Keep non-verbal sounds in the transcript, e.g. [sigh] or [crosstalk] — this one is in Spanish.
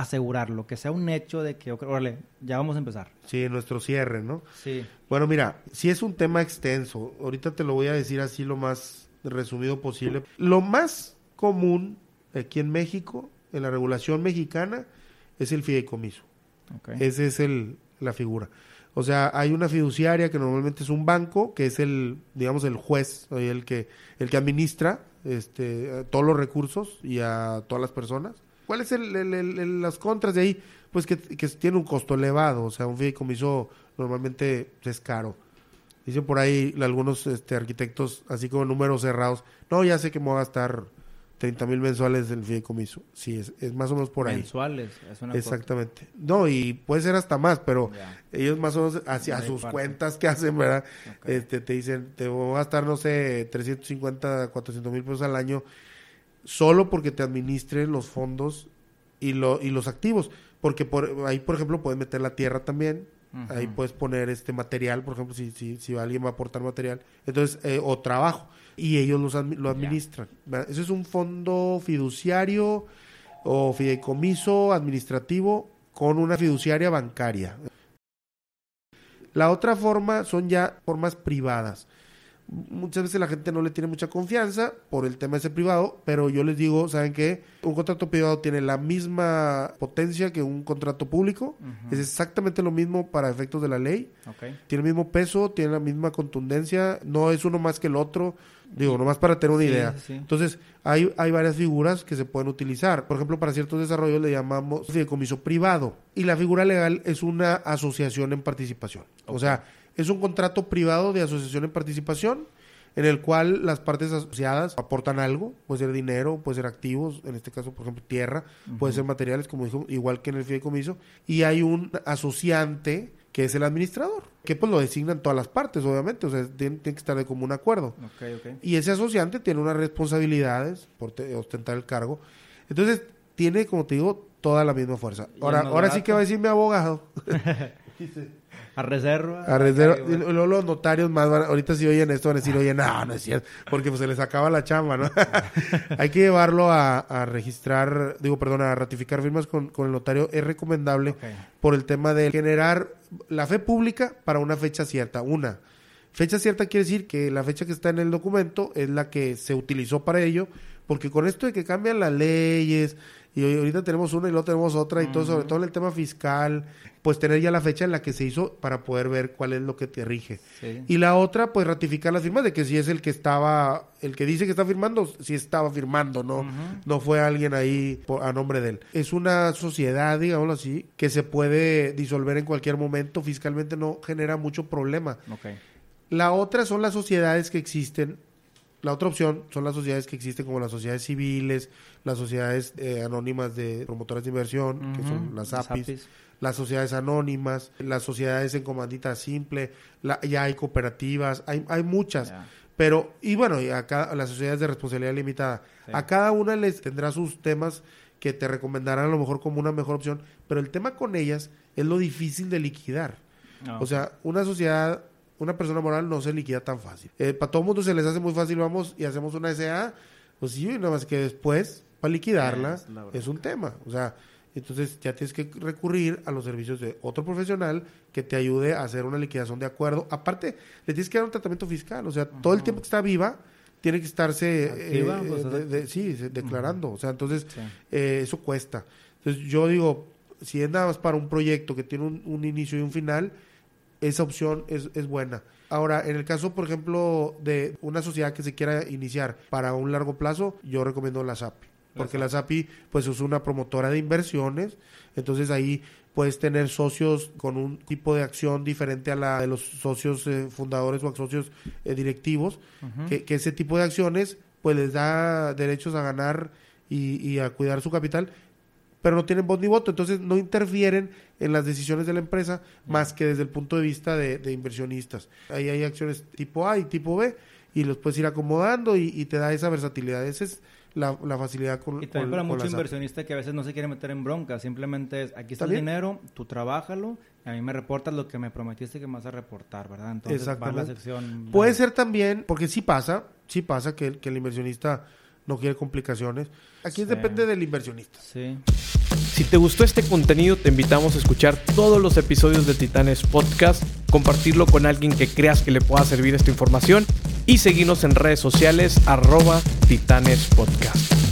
asegurarlo, que sea un hecho de que, órale, ya vamos a empezar. Sí, nuestro cierre, ¿no? Sí. Bueno, mira, si es un tema extenso, ahorita te lo voy a decir así lo más resumido posible. Lo más común aquí en México, en la regulación mexicana, es el fideicomiso. Okay. Esa es el, la figura. O sea, hay una fiduciaria que normalmente es un banco, que es el, digamos, el juez, el que, el que administra este, todos los recursos y a todas las personas. ¿Cuáles son las contras de ahí? Pues que, tiene un costo elevado, o sea, un fideicomiso normalmente es caro. Dicen por ahí algunos este, arquitectos, así como números cerrados, no, ya sé que me voy a gastar 30 mil mensuales del fideicomiso. Sí, es, más o menos por ahí. Mensuales, es una Exactamente. No, y puede ser hasta más, pero ellos más o menos hacia sus cuentas que hacen, ¿verdad? Este, te dicen, te voy a gastar, no sé, 350, 400 mil pesos al año solo porque te administren los fondos y, lo, y los activos. Porque por, ahí, por ejemplo, puedes meter la tierra también. Ahí puedes poner este material, por ejemplo, si, si, si alguien va a aportar material. Entonces, eh, o trabajo. Y ellos los, lo administran. Eso es un fondo fiduciario o fideicomiso administrativo con una fiduciaria bancaria. La otra forma son ya formas privadas muchas veces la gente no le tiene mucha confianza por el tema ese privado, pero yo les digo, ¿saben qué? Un contrato privado tiene la misma potencia que un contrato público, es exactamente lo mismo para efectos de la ley, tiene el mismo peso, tiene la misma contundencia, no es uno más que el otro, digo, nomás para tener una idea. Entonces, hay, hay varias figuras que se pueden utilizar. Por ejemplo, para ciertos desarrollos le llamamos fideicomiso privado y la figura legal es una asociación en participación. O sea, es un contrato privado de asociación en participación en el cual las partes asociadas aportan algo, puede ser dinero, puede ser activos, en este caso, por ejemplo, tierra, puede ser materiales, como dijo, igual que en el fideicomiso, y hay un asociante que es el administrador, que pues lo designan todas las partes, obviamente, o sea, tiene, que estar de común acuerdo. Y ese asociante tiene unas responsabilidades por ostentar el cargo. Entonces, tiene, como te digo, toda la misma fuerza. Ahora, ahora sí que va a decir mi abogado. [laughs] [laughs] A reserva. A reserva. Luego los notarios más van, ahorita si oyen esto van a decir, oye, no, no es cierto, porque pues se les acaba la chamba, ¿no? [laughs] Hay que llevarlo a, registrar, digo, perdón, a ratificar firmas con, el notario. Es recomendable por el tema de generar la fe pública para una fecha cierta. Una, fecha cierta quiere decir que la fecha que está en el documento es la que se utilizó para ello, porque con esto de que cambian las leyes, y ahorita tenemos una y luego tenemos otra, y todo, sobre todo en el tema fiscal, pues tener ya la fecha en la que se hizo para poder ver cuál es lo que te rige. Y la otra, pues ratificar la firma de que si es el que estaba, el que dice que está firmando, si estaba firmando, no, no fue alguien ahí a nombre de él. Es una sociedad, digámoslo así, que se puede disolver en cualquier momento, fiscalmente no genera mucho problema. La otra son las sociedades que existen la otra opción son las sociedades que existen como las sociedades civiles, las sociedades eh, anónimas de promotoras de inversión, que son las APIs, las sociedades anónimas, las sociedades en comandita simple, ya hay cooperativas, hay, hay muchas. Pero, y bueno, y acá las sociedades de responsabilidad limitada. A cada una les tendrá sus temas que te recomendarán a lo mejor como una mejor opción, pero el tema con ellas es lo difícil de liquidar. Ah, o sea, una sociedad, una persona moral no se liquida tan fácil. Eh, para todo mundo se les hace muy fácil, vamos y hacemos una SA, pues sí, nada más que después, para liquidarla, es un tema. O sea, entonces ya tienes que recurrir a los servicios de otro profesional que te ayude a hacer una liquidación de acuerdo. Aparte, le tienes que dar un tratamiento fiscal, o sea, todo el tiempo que está viva tiene que estarse eh, pues, sí, declarando, o sea, entonces eh, eso cuesta. Entonces yo digo, si es nada más para un proyecto que tiene un, inicio y un final, esa opción es, es buena. Ahora, en el caso, por ejemplo, de una sociedad que se quiera iniciar para un largo plazo, yo recomiendo la SAP porque la SAPI pues es una promotora de inversiones, entonces ahí puedes tener socios con un tipo de acción diferente a la de los socios eh, fundadores o socios eh, directivos, que, ese tipo de acciones pues les da derechos a ganar y, a cuidar su capital, pero no tienen voz ni voto, entonces no interfieren en las decisiones de la empresa más que desde el punto de vista de, de inversionistas. Ahí hay acciones tipo A y tipo B y los puedes ir acomodando y, y te da esa versatilidad. Esa es la, la facilidad con Y también con- para con mucho inversionista que a veces no se quiere meter en bronca, simplemente es, aquí está el dinero, tú trabájalo, a mí me reportas lo que me prometiste que me vas a reportar, ¿verdad? Entonces va la sección... Puede ser también, porque sí pasa, sí pasa que el inversionista no quiere complicaciones. Aquí Sí. depende del inversionista. Sí. Si te gustó este contenido, te invitamos a escuchar todos los episodios de Titanes Podcast, compartirlo con alguien que creas que le pueda servir esta información y seguirnos en redes sociales arroba Titanes Podcast.